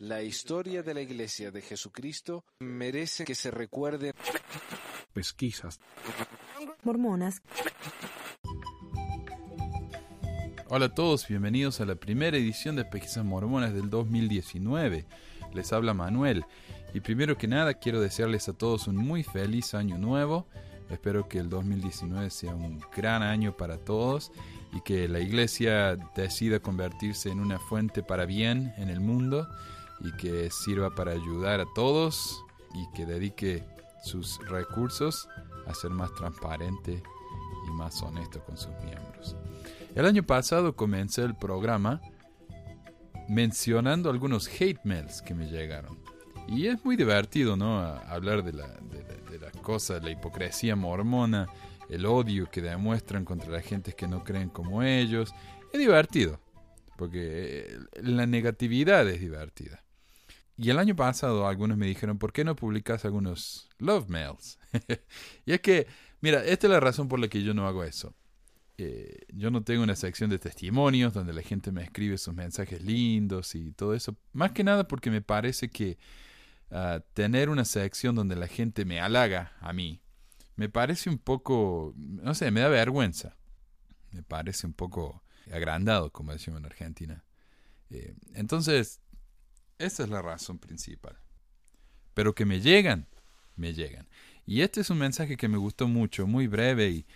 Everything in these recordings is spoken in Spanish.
La historia de la Iglesia de Jesucristo merece que se recuerde. Pesquisas. Mormonas. Hola a todos, bienvenidos a la primera edición de Pesquisas Mormonas del 2019. Les habla Manuel y primero que nada quiero desearles a todos un muy feliz año nuevo. Espero que el 2019 sea un gran año para todos y que la iglesia decida convertirse en una fuente para bien en el mundo y que sirva para ayudar a todos y que dedique sus recursos a ser más transparente y más honesto con sus miembros. El año pasado comencé el programa mencionando algunos hate mails que me llegaron. Y es muy divertido, ¿no? hablar de, la, de, las cosas, la hipocresía mormona, el odio que demuestran contra la gente que no creen como ellos. Es divertido, porque eh, la negatividad es divertida. Y el año pasado algunos me dijeron, ¿por qué no publicas algunos love mails? y es que, mira, esta es la razón por la que yo no hago eso. Eh, yo no tengo una sección de testimonios donde la gente me escribe sus mensajes lindos y todo eso. Más que nada porque me parece que ah, tener una sección donde la gente me halaga a mí, me parece un poco, no sé, me da vergüenza. Me parece un poco agrandado, como decimos en Argentina. Eh, entonces, esa es la razón principal. Pero que me llegan, me llegan. Y este es un mensaje que me gustó mucho, muy breve y,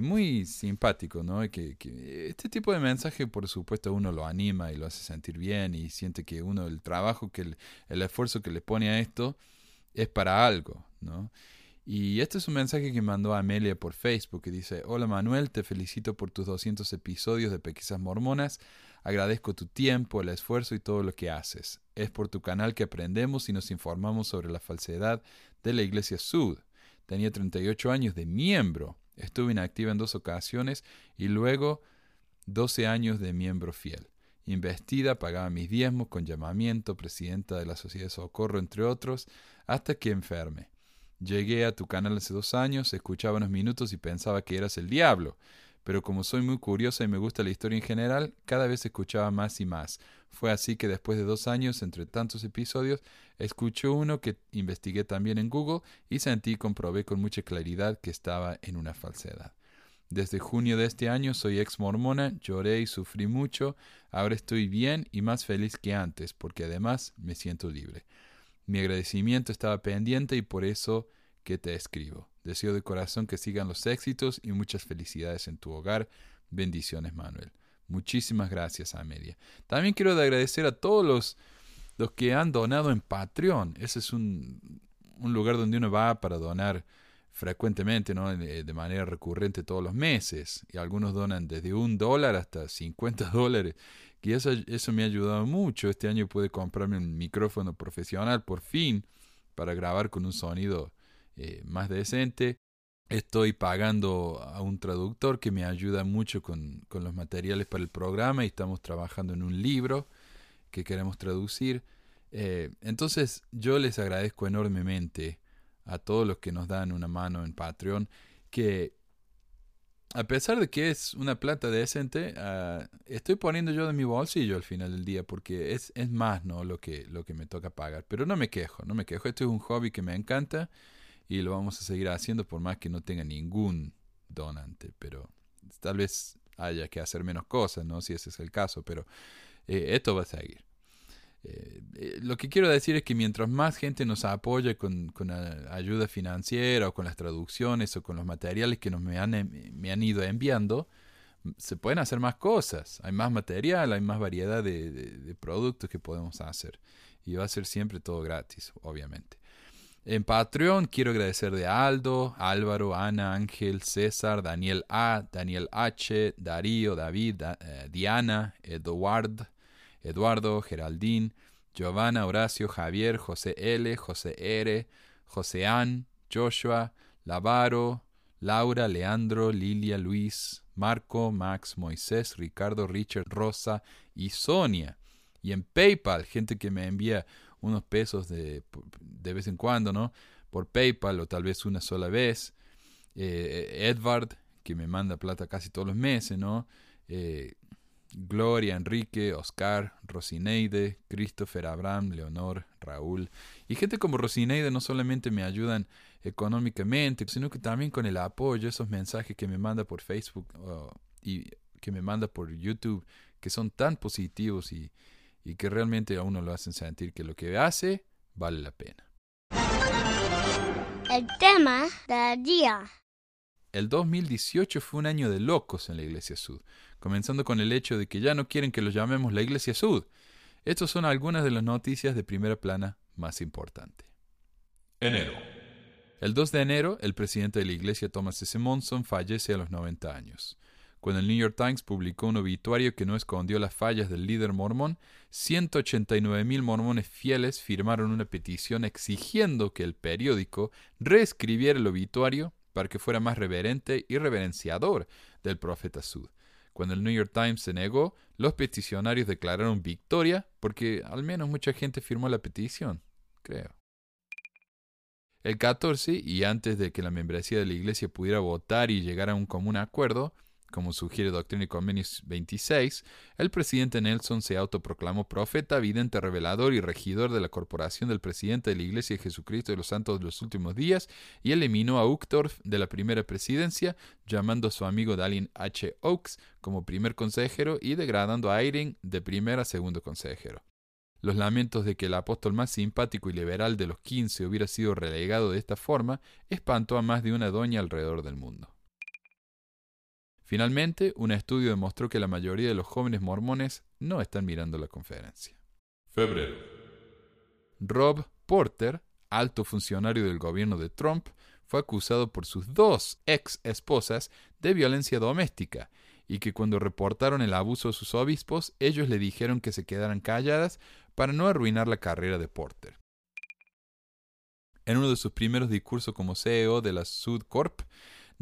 muy simpático, ¿no? Que, que, este tipo de mensaje, por supuesto, uno lo anima y lo hace sentir bien y siente que uno, el trabajo, que el, esfuerzo que le pone a esto es para algo, ¿no? Y este es un mensaje que mandó Amelia por Facebook que dice, Hola Manuel, te felicito por tus 200 episodios de Pequisas Mormonas. Agradezco tu tiempo, el esfuerzo y todo lo que haces. Es por tu canal que aprendemos y nos informamos sobre la falsedad de la Iglesia Sud. Tenía 38 años de miembro. Estuve inactiva en dos ocasiones y luego 12 años de miembro fiel. Investida, pagaba mis diezmos con llamamiento, presidenta de la Sociedad de Socorro, entre otros, hasta que enferme. Llegué a tu canal hace dos años, escuchaba unos minutos y pensaba que eras el diablo pero como soy muy curiosa y me gusta la historia en general, cada vez escuchaba más y más. Fue así que después de dos años, entre tantos episodios, escuché uno que investigué también en Google y sentí y comprobé con mucha claridad que estaba en una falsedad. Desde junio de este año soy ex mormona, lloré y sufrí mucho, ahora estoy bien y más feliz que antes, porque además me siento libre. Mi agradecimiento estaba pendiente y por eso que te escribo. Deseo de corazón que sigan los éxitos y muchas felicidades en tu hogar. Bendiciones, Manuel. Muchísimas gracias, Amelia. También quiero agradecer a todos los, los que han donado en Patreon. Ese es un, un lugar donde uno va para donar frecuentemente, ¿no? de manera recurrente todos los meses. Y algunos donan desde un dólar hasta 50 dólares. Y eso, eso me ha ayudado mucho. Este año pude comprarme un micrófono profesional por fin para grabar con un sonido eh, más decente. Estoy pagando a un traductor que me ayuda mucho con, con, los materiales para el programa y estamos trabajando en un libro que queremos traducir. Eh, entonces yo les agradezco enormemente a todos los que nos dan una mano en Patreon que a pesar de que es una plata decente, uh, estoy poniendo yo de mi bolsillo al final del día porque es, es más no lo que, lo que me toca pagar. Pero no me quejo, no me quejo. Esto es un hobby que me encanta y lo vamos a seguir haciendo por más que no tenga ningún donante, pero tal vez haya que hacer menos cosas, ¿no? Si ese es el caso, pero eh, esto va a seguir. Eh, eh, lo que quiero decir es que mientras más gente nos apoya con, con ayuda financiera o con las traducciones o con los materiales que nos me han, me han ido enviando, se pueden hacer más cosas. Hay más material, hay más variedad de productos que podemos hacer. Y va a ser siempre todo gratis, obviamente. En Patreon quiero agradecer de Aldo, Álvaro, Ana, Ángel, César, Daniel A, Daniel H, Darío, David, eh, Diana, Eduard, Eduardo, Geraldín, Giovanna, Horacio, Javier, José L, José R, José An, Joshua, Lavaro, Laura, Leandro, Lilia, Luis, Marco, Max, Moisés, Ricardo, Richard, Rosa y Sonia. Y en PayPal, gente que me envía unos pesos de, de vez en cuando, ¿no? Por PayPal o tal vez una sola vez. Eh, Edward, que me manda plata casi todos los meses, ¿no? Eh, Gloria, Enrique, Oscar, Rosineide, Christopher, Abraham, Leonor, Raúl. Y gente como Rosineide no solamente me ayudan económicamente, sino que también con el apoyo, esos mensajes que me manda por Facebook y que me manda por YouTube, que son tan positivos y, y que realmente a uno lo hacen sentir que lo que hace vale la pena. El tema del día. El 2018 fue un año de locos en la Iglesia Sud, comenzando con el hecho de que ya no quieren que lo llamemos la Iglesia Sud. Estas son algunas de las noticias de primera plana más importantes. Enero. El 2 de enero, el presidente de la Iglesia Thomas S. Monson fallece a los 90 años. Cuando el New York Times publicó un obituario que no escondió las fallas del líder mormón, 189.000 mormones fieles firmaron una petición exigiendo que el periódico reescribiera el obituario para que fuera más reverente y reverenciador del profeta Sud. Cuando el New York Times se negó, los peticionarios declararon victoria porque al menos mucha gente firmó la petición, creo. El 14, y antes de que la membresía de la Iglesia pudiera votar y llegar a un común acuerdo, como sugiere Doctrina y Convenios 26, el presidente Nelson se autoproclamó profeta, vidente, revelador y regidor de la corporación del presidente de la Iglesia de Jesucristo de los Santos de los Últimos Días y eliminó a Uchtdorf de la primera presidencia, llamando a su amigo Dallin H. Oaks como primer consejero y degradando a Eyring de primer a segundo consejero. Los lamentos de que el apóstol más simpático y liberal de los quince hubiera sido relegado de esta forma espantó a más de una doña alrededor del mundo. Finalmente, un estudio demostró que la mayoría de los jóvenes mormones no están mirando la conferencia. Febrero. Rob Porter, alto funcionario del gobierno de Trump, fue acusado por sus dos ex esposas de violencia doméstica y que cuando reportaron el abuso a sus obispos, ellos le dijeron que se quedaran calladas para no arruinar la carrera de Porter. En uno de sus primeros discursos como CEO de la Sud Corp,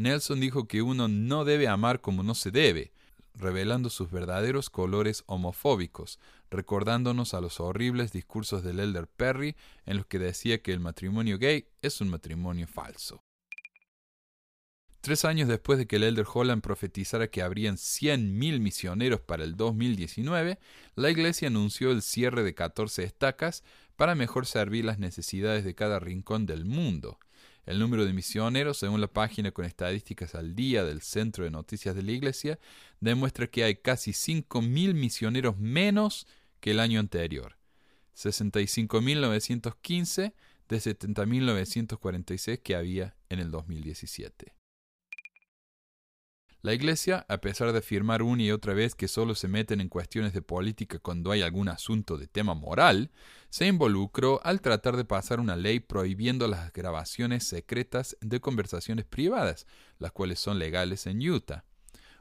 Nelson dijo que uno no debe amar como no se debe, revelando sus verdaderos colores homofóbicos, recordándonos a los horribles discursos del elder Perry en los que decía que el matrimonio gay es un matrimonio falso. Tres años después de que el elder Holland profetizara que habrían 100.000 misioneros para el 2019, la iglesia anunció el cierre de 14 estacas para mejor servir las necesidades de cada rincón del mundo. El número de misioneros, según la página con estadísticas al día del Centro de Noticias de la Iglesia, demuestra que hay casi 5.000 misioneros menos que el año anterior. 65.915 de 70.946 que había en el 2017. La Iglesia, a pesar de afirmar una y otra vez que solo se meten en cuestiones de política cuando hay algún asunto de tema moral, se involucró al tratar de pasar una ley prohibiendo las grabaciones secretas de conversaciones privadas, las cuales son legales en Utah.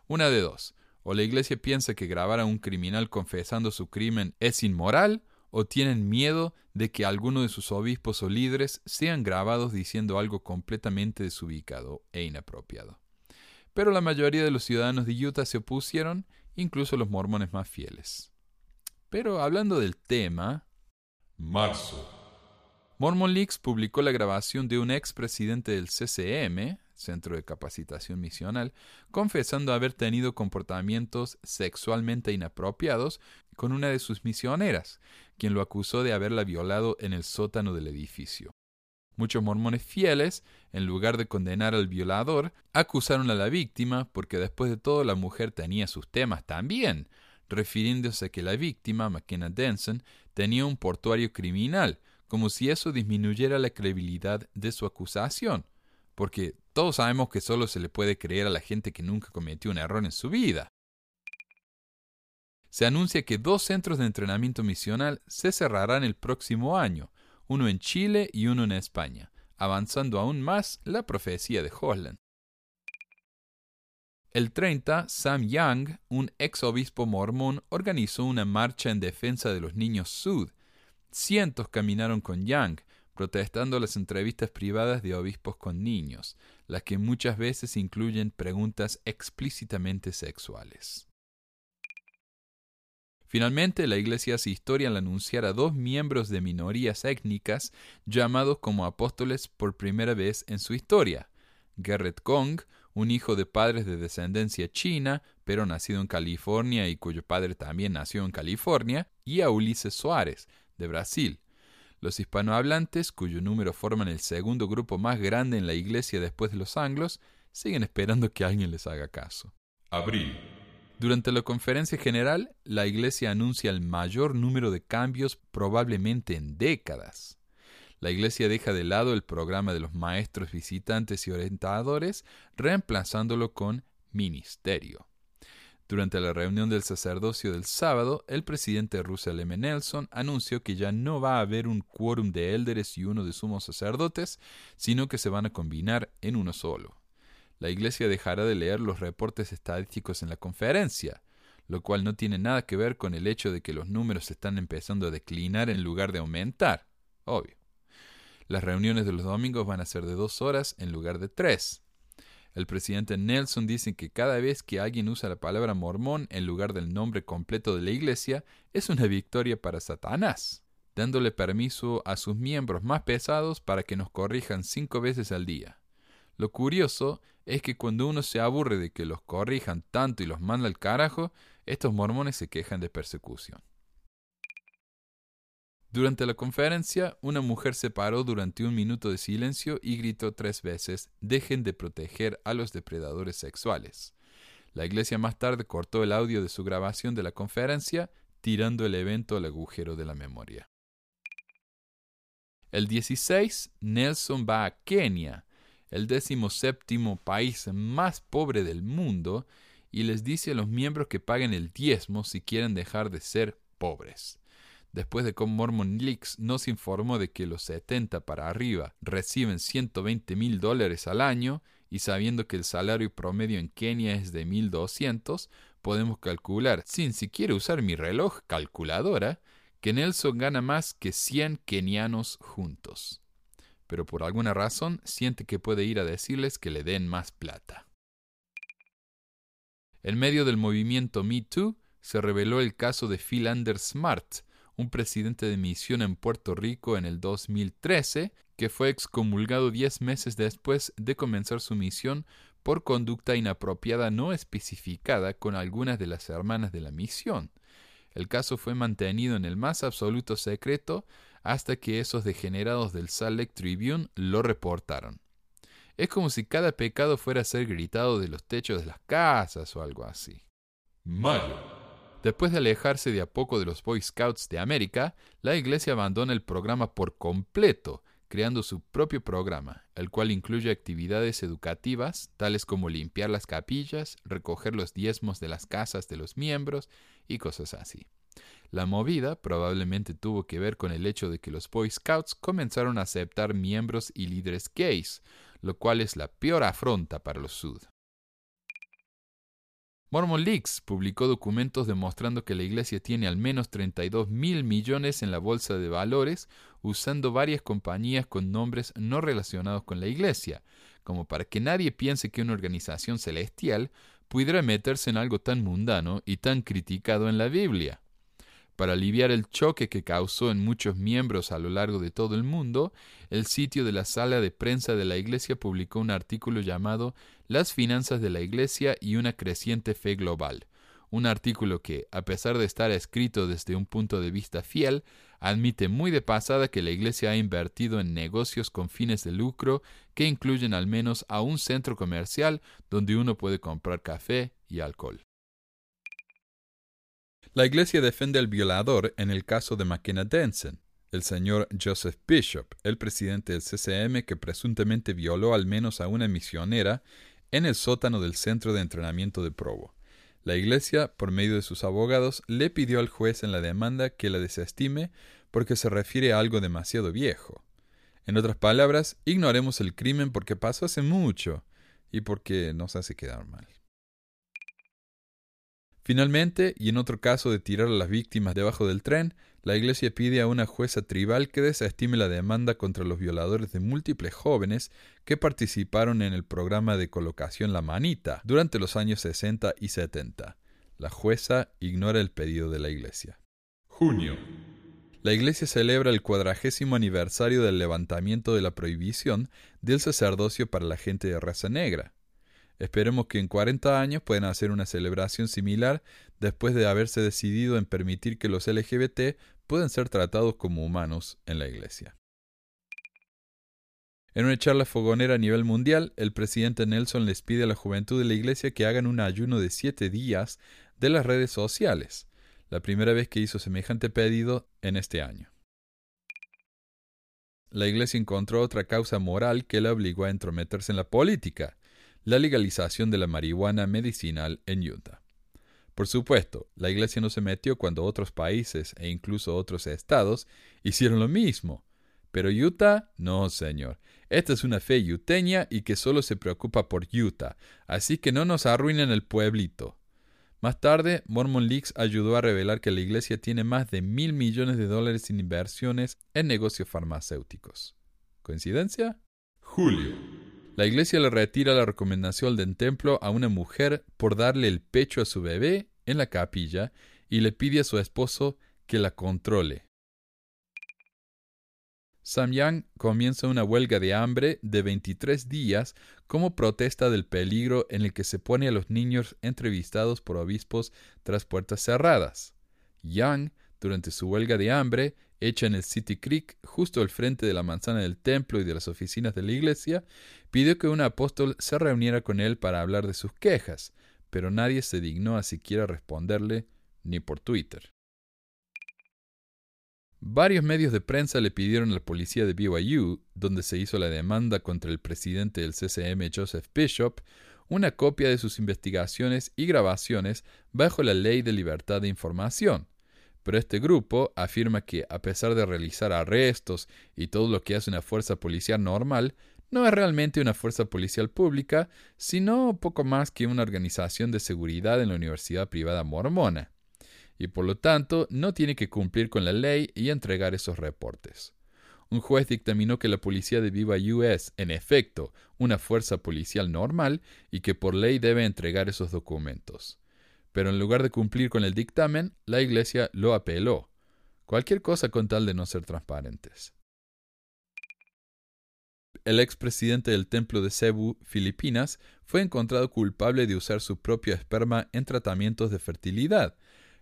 Una de dos, o la Iglesia piensa que grabar a un criminal confesando su crimen es inmoral, o tienen miedo de que alguno de sus obispos o líderes sean grabados diciendo algo completamente desubicado e inapropiado pero la mayoría de los ciudadanos de Utah se opusieron, incluso los mormones más fieles. Pero hablando del tema... Marzo. Mormon Leaks publicó la grabación de un ex presidente del CCM, Centro de Capacitación Misional, confesando haber tenido comportamientos sexualmente inapropiados con una de sus misioneras, quien lo acusó de haberla violado en el sótano del edificio. Muchos mormones fieles, en lugar de condenar al violador, acusaron a la víctima porque después de todo la mujer tenía sus temas también, refiriéndose a que la víctima, McKenna Denson, tenía un portuario criminal, como si eso disminuyera la credibilidad de su acusación, porque todos sabemos que solo se le puede creer a la gente que nunca cometió un error en su vida. Se anuncia que dos centros de entrenamiento misional se cerrarán el próximo año, uno en Chile y uno en España, avanzando aún más la profecía de Holland. El 30, Sam Young, un ex obispo mormón, organizó una marcha en defensa de los niños Sud. Cientos caminaron con Young, protestando las entrevistas privadas de obispos con niños, las que muchas veces incluyen preguntas explícitamente sexuales. Finalmente, la Iglesia hace historia al anunciar a dos miembros de minorías étnicas llamados como apóstoles por primera vez en su historia. Garrett Kong, un hijo de padres de descendencia china, pero nacido en California y cuyo padre también nació en California, y a Ulises Suárez, de Brasil. Los hispanohablantes, cuyo número forman el segundo grupo más grande en la iglesia después de los anglos, siguen esperando que alguien les haga caso. Abril. Durante la conferencia general, la Iglesia anuncia el mayor número de cambios probablemente en décadas. La Iglesia deja de lado el programa de los maestros visitantes y orientadores, reemplazándolo con ministerio. Durante la reunión del sacerdocio del sábado, el presidente Russell M. Nelson anunció que ya no va a haber un quórum de élderes y uno de sumos sacerdotes, sino que se van a combinar en uno solo la Iglesia dejará de leer los reportes estadísticos en la conferencia, lo cual no tiene nada que ver con el hecho de que los números están empezando a declinar en lugar de aumentar. Obvio. Las reuniones de los domingos van a ser de dos horas en lugar de tres. El presidente Nelson dice que cada vez que alguien usa la palabra mormón en lugar del nombre completo de la iglesia, es una victoria para Satanás, dándole permiso a sus miembros más pesados para que nos corrijan cinco veces al día. Lo curioso es que cuando uno se aburre de que los corrijan tanto y los manda al carajo, estos mormones se quejan de persecución. Durante la conferencia, una mujer se paró durante un minuto de silencio y gritó tres veces, dejen de proteger a los depredadores sexuales. La iglesia más tarde cortó el audio de su grabación de la conferencia, tirando el evento al agujero de la memoria. El 16, Nelson va a Kenia, el séptimo país más pobre del mundo, y les dice a los miembros que paguen el diezmo si quieren dejar de ser pobres. Después de que Mormon Leaks nos informó de que los 70 para arriba reciben 120 mil dólares al año, y sabiendo que el salario promedio en Kenia es de 1200, podemos calcular, sin siquiera usar mi reloj calculadora, que Nelson gana más que 100 kenianos juntos pero por alguna razón siente que puede ir a decirles que le den más plata. En medio del movimiento Me Too se reveló el caso de Phil Anders Smart, un presidente de misión en Puerto Rico en el 2013, que fue excomulgado diez meses después de comenzar su misión por conducta inapropiada no especificada con algunas de las hermanas de la misión. El caso fue mantenido en el más absoluto secreto hasta que esos degenerados del Salt Lake Tribune lo reportaron. Es como si cada pecado fuera a ser gritado de los techos de las casas o algo así. Mayo. Después de alejarse de a poco de los Boy Scouts de América, la iglesia abandona el programa por completo, creando su propio programa, el cual incluye actividades educativas, tales como limpiar las capillas, recoger los diezmos de las casas de los miembros y cosas así. La movida probablemente tuvo que ver con el hecho de que los Boy Scouts comenzaron a aceptar miembros y líderes gays, lo cual es la peor afronta para los Sud. Mormon Leaks publicó documentos demostrando que la iglesia tiene al menos 32 mil millones en la bolsa de valores usando varias compañías con nombres no relacionados con la iglesia, como para que nadie piense que una organización celestial pudiera meterse en algo tan mundano y tan criticado en la Biblia. Para aliviar el choque que causó en muchos miembros a lo largo de todo el mundo, el sitio de la sala de prensa de la Iglesia publicó un artículo llamado Las finanzas de la Iglesia y una creciente fe global, un artículo que, a pesar de estar escrito desde un punto de vista fiel, admite muy de pasada que la Iglesia ha invertido en negocios con fines de lucro que incluyen al menos a un centro comercial donde uno puede comprar café y alcohol. La iglesia defiende al violador en el caso de McKenna Denson, el señor Joseph Bishop, el presidente del CCM que presuntamente violó al menos a una misionera en el sótano del centro de entrenamiento de Provo. La iglesia, por medio de sus abogados, le pidió al juez en la demanda que la desestime porque se refiere a algo demasiado viejo. En otras palabras, ignoremos el crimen porque pasó hace mucho y porque nos hace quedar mal. Finalmente, y en otro caso de tirar a las víctimas debajo del tren, la Iglesia pide a una jueza tribal que desestime la demanda contra los violadores de múltiples jóvenes que participaron en el programa de colocación La Manita durante los años 60 y 70. La jueza ignora el pedido de la Iglesia. Junio. La Iglesia celebra el cuadragésimo aniversario del levantamiento de la prohibición del sacerdocio para la gente de raza negra. Esperemos que en 40 años puedan hacer una celebración similar después de haberse decidido en permitir que los LGBT puedan ser tratados como humanos en la Iglesia. En una charla fogonera a nivel mundial, el presidente Nelson les pide a la juventud de la Iglesia que hagan un ayuno de siete días de las redes sociales, la primera vez que hizo semejante pedido en este año. La Iglesia encontró otra causa moral que la obligó a entrometerse en la política, la legalización de la marihuana medicinal en Utah. Por supuesto, la Iglesia no se metió cuando otros países e incluso otros estados hicieron lo mismo. Pero Utah, no, señor. Esta es una fe yuteña y que solo se preocupa por Utah, así que no nos arruinen el pueblito. Más tarde, Mormon Leaks ayudó a revelar que la iglesia tiene más de mil millones de dólares en inversiones en negocios farmacéuticos. ¿Coincidencia? Julio. La iglesia le retira la recomendación del templo a una mujer por darle el pecho a su bebé en la capilla y le pide a su esposo que la controle. Samyang comienza una huelga de hambre de 23 días como protesta del peligro en el que se pone a los niños entrevistados por obispos tras puertas cerradas. Yang, durante su huelga de hambre, hecha en el City Creek, justo al frente de la manzana del templo y de las oficinas de la iglesia, pidió que un apóstol se reuniera con él para hablar de sus quejas, pero nadie se dignó a siquiera responderle, ni por Twitter. Varios medios de prensa le pidieron a la policía de BYU, donde se hizo la demanda contra el presidente del CCM Joseph Bishop, una copia de sus investigaciones y grabaciones bajo la ley de libertad de información, pero este grupo afirma que, a pesar de realizar arrestos y todo lo que hace una fuerza policial normal, no es realmente una fuerza policial pública, sino poco más que una organización de seguridad en la Universidad Privada Mormona, y por lo tanto no tiene que cumplir con la ley y entregar esos reportes. Un juez dictaminó que la policía de Viva es, en efecto, una fuerza policial normal y que por ley debe entregar esos documentos pero en lugar de cumplir con el dictamen, la Iglesia lo apeló. Cualquier cosa con tal de no ser transparentes. El expresidente del Templo de Cebu, Filipinas, fue encontrado culpable de usar su propio esperma en tratamientos de fertilidad.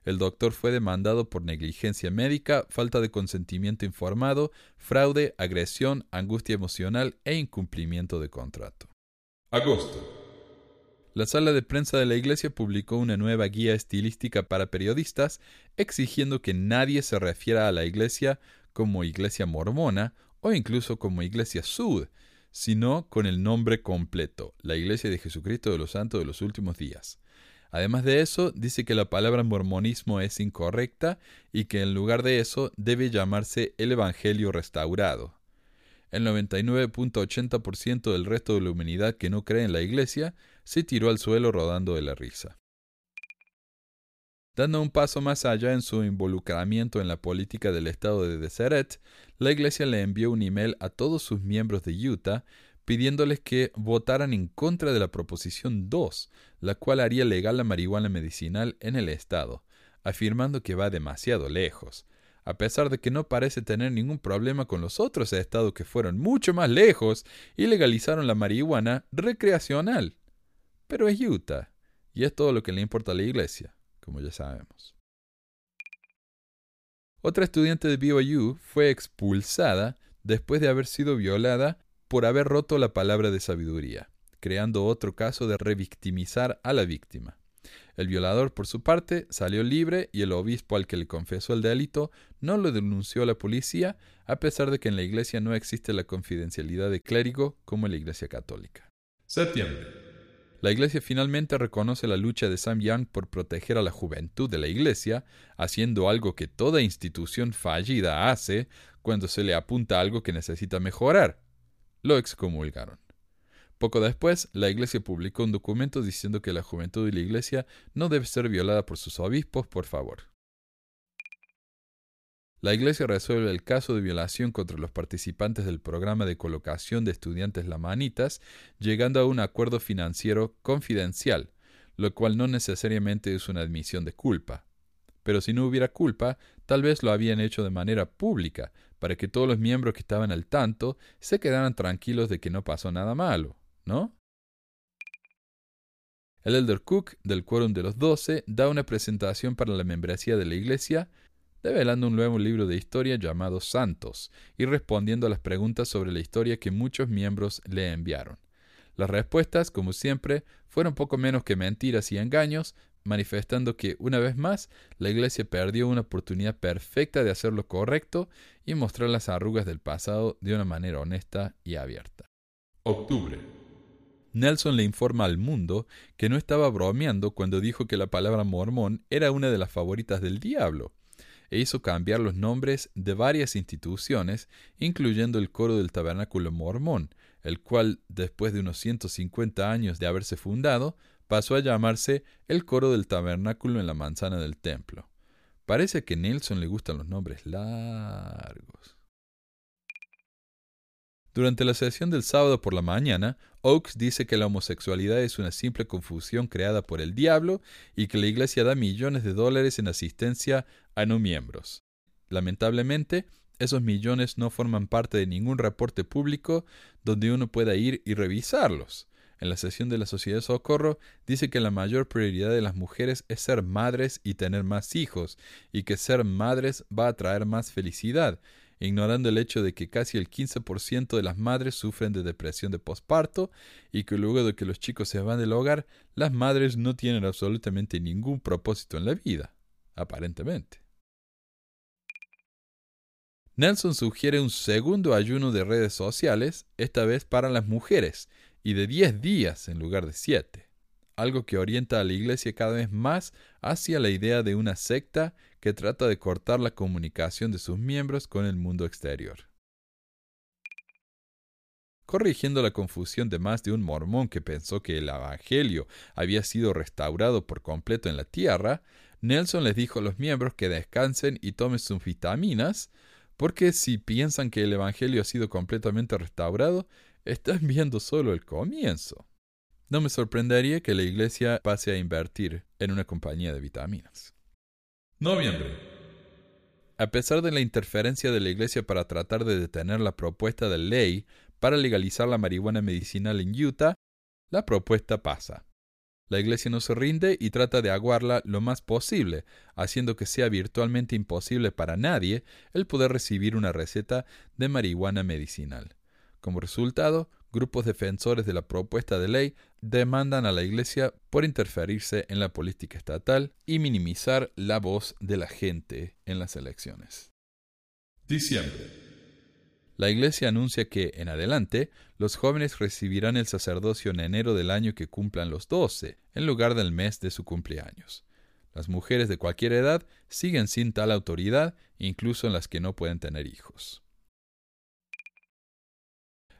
El doctor fue demandado por negligencia médica, falta de consentimiento informado, fraude, agresión, angustia emocional e incumplimiento de contrato. Agosto. La sala de prensa de la iglesia publicó una nueva guía estilística para periodistas exigiendo que nadie se refiera a la iglesia como iglesia mormona o incluso como iglesia sud, sino con el nombre completo, la iglesia de Jesucristo de los Santos de los Últimos Días. Además de eso, dice que la palabra mormonismo es incorrecta y que en lugar de eso debe llamarse el Evangelio restaurado. El 99.80% del resto de la humanidad que no cree en la Iglesia se tiró al suelo rodando de la risa. Dando un paso más allá en su involucramiento en la política del estado de Deseret, la Iglesia le envió un email a todos sus miembros de Utah pidiéndoles que votaran en contra de la Proposición 2, la cual haría legal la marihuana medicinal en el estado, afirmando que va demasiado lejos a pesar de que no parece tener ningún problema con los otros estados que fueron mucho más lejos y legalizaron la marihuana recreacional. Pero es Utah, y es todo lo que le importa a la iglesia, como ya sabemos. Otra estudiante de BYU fue expulsada después de haber sido violada por haber roto la palabra de sabiduría, creando otro caso de revictimizar a la víctima. El violador, por su parte, salió libre y el obispo al que le confesó el delito no lo denunció a la policía, a pesar de que en la iglesia no existe la confidencialidad de clérigo como en la iglesia católica. Septiembre. La iglesia finalmente reconoce la lucha de Sam Young por proteger a la juventud de la iglesia, haciendo algo que toda institución fallida hace cuando se le apunta algo que necesita mejorar. Lo excomulgaron. Poco después, la Iglesia publicó un documento diciendo que la juventud de la Iglesia no debe ser violada por sus obispos, por favor. La Iglesia resuelve el caso de violación contra los participantes del programa de colocación de estudiantes lamanitas, llegando a un acuerdo financiero confidencial, lo cual no necesariamente es una admisión de culpa. Pero si no hubiera culpa, tal vez lo habían hecho de manera pública, para que todos los miembros que estaban al tanto se quedaran tranquilos de que no pasó nada malo. El elder Cook, del Quórum de los Doce, da una presentación para la membresía de la Iglesia, develando un nuevo libro de historia llamado Santos y respondiendo a las preguntas sobre la historia que muchos miembros le enviaron. Las respuestas, como siempre, fueron poco menos que mentiras y engaños, manifestando que, una vez más, la Iglesia perdió una oportunidad perfecta de hacer lo correcto y mostrar las arrugas del pasado de una manera honesta y abierta. Octubre. Nelson le informa al mundo que no estaba bromeando cuando dijo que la palabra mormón era una de las favoritas del diablo, e hizo cambiar los nombres de varias instituciones, incluyendo el coro del tabernáculo mormón, el cual, después de unos 150 años de haberse fundado, pasó a llamarse el coro del tabernáculo en la manzana del templo. Parece que a Nelson le gustan los nombres largos. Durante la sesión del sábado por la mañana, Oakes dice que la homosexualidad es una simple confusión creada por el diablo y que la Iglesia da millones de dólares en asistencia a no miembros. Lamentablemente, esos millones no forman parte de ningún reporte público donde uno pueda ir y revisarlos en la sesión de la Sociedad de Socorro, dice que la mayor prioridad de las mujeres es ser madres y tener más hijos, y que ser madres va a traer más felicidad, ignorando el hecho de que casi el 15% de las madres sufren de depresión de posparto y que luego de que los chicos se van del hogar, las madres no tienen absolutamente ningún propósito en la vida, aparentemente. Nelson sugiere un segundo ayuno de redes sociales, esta vez para las mujeres, y de 10 días en lugar de 7, algo que orienta a la Iglesia cada vez más hacia la idea de una secta que trata de cortar la comunicación de sus miembros con el mundo exterior. Corrigiendo la confusión de más de un mormón que pensó que el Evangelio había sido restaurado por completo en la tierra, Nelson les dijo a los miembros que descansen y tomen sus vitaminas, porque si piensan que el Evangelio ha sido completamente restaurado, están viendo solo el comienzo. No me sorprendería que la iglesia pase a invertir en una compañía de vitaminas. Noviembre. A pesar de la interferencia de la iglesia para tratar de detener la propuesta de ley para legalizar la marihuana medicinal en Utah, la propuesta pasa. La iglesia no se rinde y trata de aguarla lo más posible, haciendo que sea virtualmente imposible para nadie el poder recibir una receta de marihuana medicinal. Como resultado, grupos defensores de la propuesta de ley demandan a la Iglesia por interferirse en la política estatal y minimizar la voz de la gente en las elecciones. Diciembre. La Iglesia anuncia que, en adelante, los jóvenes recibirán el sacerdocio en enero del año que cumplan los doce, en lugar del mes de su cumpleaños. Las mujeres de cualquier edad siguen sin tal autoridad, incluso en las que no pueden tener hijos.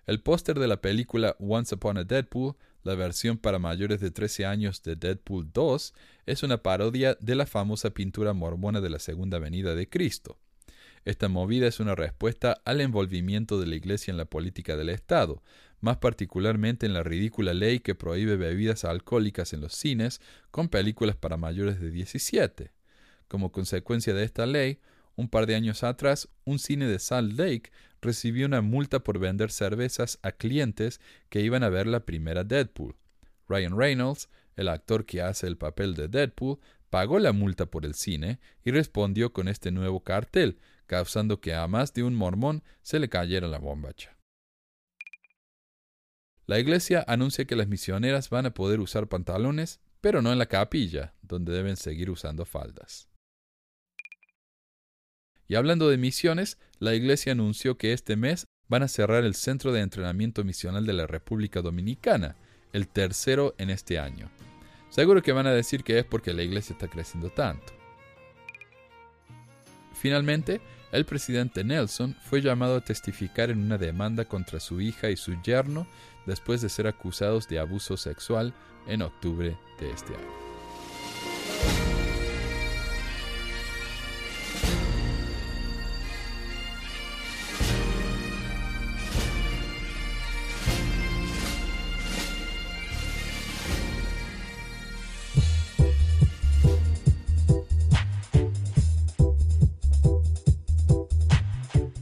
El póster de la película Once Upon a Deadpool, la versión para mayores de 13 años de Deadpool 2, es una parodia de la famosa pintura mormona de la Segunda Venida de Cristo. Esta movida es una respuesta al envolvimiento de la Iglesia en la política del Estado, más particularmente en la ridícula ley que prohíbe bebidas alcohólicas en los cines con películas para mayores de 17. Como consecuencia de esta ley, un par de años atrás, un cine de Salt Lake recibió una multa por vender cervezas a clientes que iban a ver la primera Deadpool. Ryan Reynolds, el actor que hace el papel de Deadpool, pagó la multa por el cine y respondió con este nuevo cartel, causando que a más de un mormón se le cayera la bombacha. La iglesia anuncia que las misioneras van a poder usar pantalones, pero no en la capilla, donde deben seguir usando faldas. Y hablando de misiones, la Iglesia anunció que este mes van a cerrar el Centro de Entrenamiento Misional de la República Dominicana, el tercero en este año. Seguro que van a decir que es porque la Iglesia está creciendo tanto. Finalmente, el presidente Nelson fue llamado a testificar en una demanda contra su hija y su yerno después de ser acusados de abuso sexual en octubre de este año.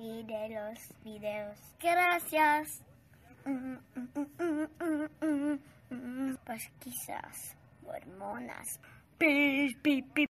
y de los videos. Gracias. Pesquisas mormonas. Pi, pi, pi,